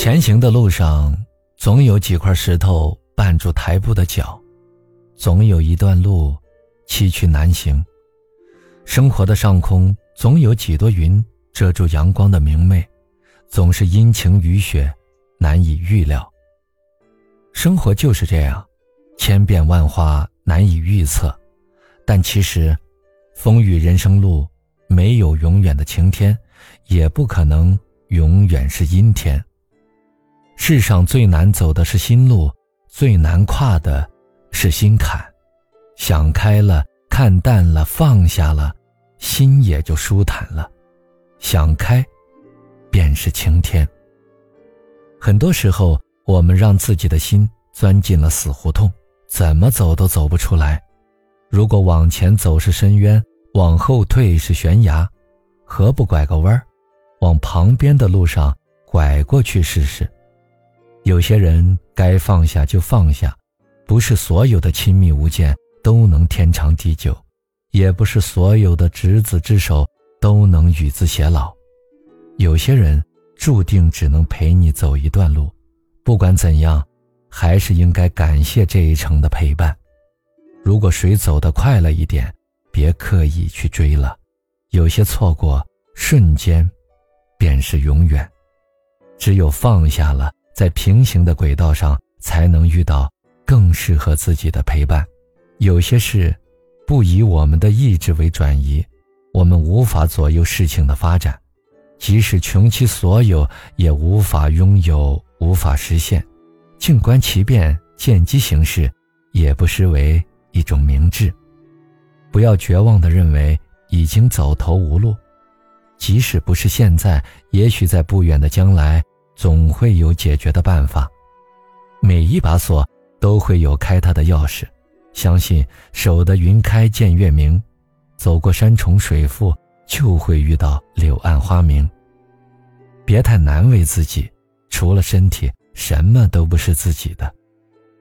前行的路上，总有几块石头绊住抬步的脚，总有一段路崎岖难行。生活的上空，总有几朵云遮住阳光的明媚，总是阴晴雨雪，难以预料。生活就是这样，千变万化，难以预测。但其实，风雨人生路，没有永远的晴天，也不可能永远是阴天。世上最难走的是心路，最难跨的是心坎。想开了，看淡了，放下了，心也就舒坦了。想开，便是晴天。很多时候，我们让自己的心钻进了死胡同，怎么走都走不出来。如果往前走是深渊，往后退是悬崖，何不拐个弯儿，往旁边的路上拐过去试试？有些人该放下就放下，不是所有的亲密无间都能天长地久，也不是所有的执子之手都能与子偕老。有些人注定只能陪你走一段路，不管怎样，还是应该感谢这一程的陪伴。如果谁走得快了一点，别刻意去追了，有些错过瞬间，便是永远。只有放下了。在平行的轨道上，才能遇到更适合自己的陪伴。有些事，不以我们的意志为转移，我们无法左右事情的发展；即使穷其所有，也无法拥有，无法实现。静观其变，见机行事，也不失为一种明智。不要绝望地认为已经走投无路，即使不是现在，也许在不远的将来。总会有解决的办法，每一把锁都会有开它的钥匙。相信守得云开见月明，走过山重水复，就会遇到柳暗花明。别太难为自己，除了身体，什么都不是自己的。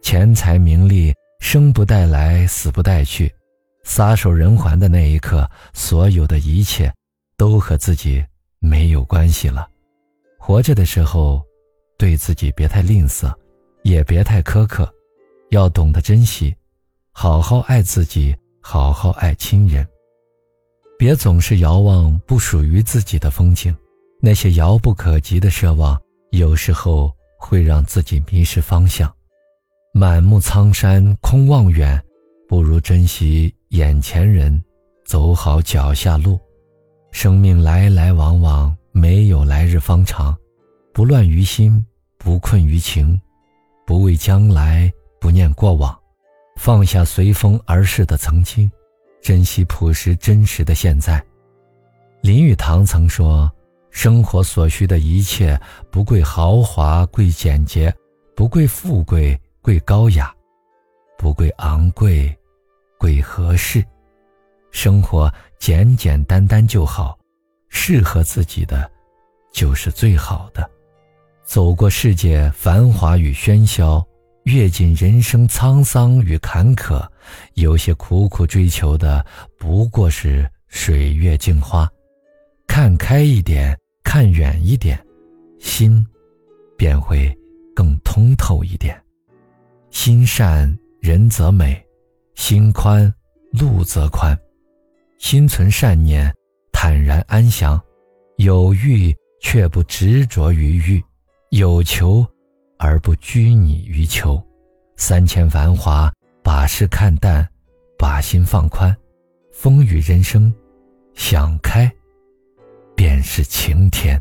钱财名利，生不带来，死不带去。撒手人寰的那一刻，所有的一切，都和自己没有关系了。活着的时候，对自己别太吝啬，也别太苛刻，要懂得珍惜，好好爱自己，好好爱亲人。别总是遥望不属于自己的风景，那些遥不可及的奢望，有时候会让自己迷失方向。满目苍山空望远，不如珍惜眼前人，走好脚下路。生命来来往往。没有来日方长，不乱于心，不困于情，不畏将来，不念过往，放下随风而逝的曾经，珍惜朴实真实的现在。林语堂曾说：“生活所需的一切，不贵豪华，贵简洁；不贵富贵，贵高雅；不贵昂贵，贵合适。生活简简单单就好。”适合自己的，就是最好的。走过世界繁华与喧嚣，阅尽人生沧桑与坎坷，有些苦苦追求的不过是水月镜花。看开一点，看远一点，心便会更通透一点。心善人则美，心宽路则宽。心存善念。坦然安详，有欲却不执着于欲，有求而不拘泥于求。三千繁华，把事看淡，把心放宽。风雨人生，想开，便是晴天。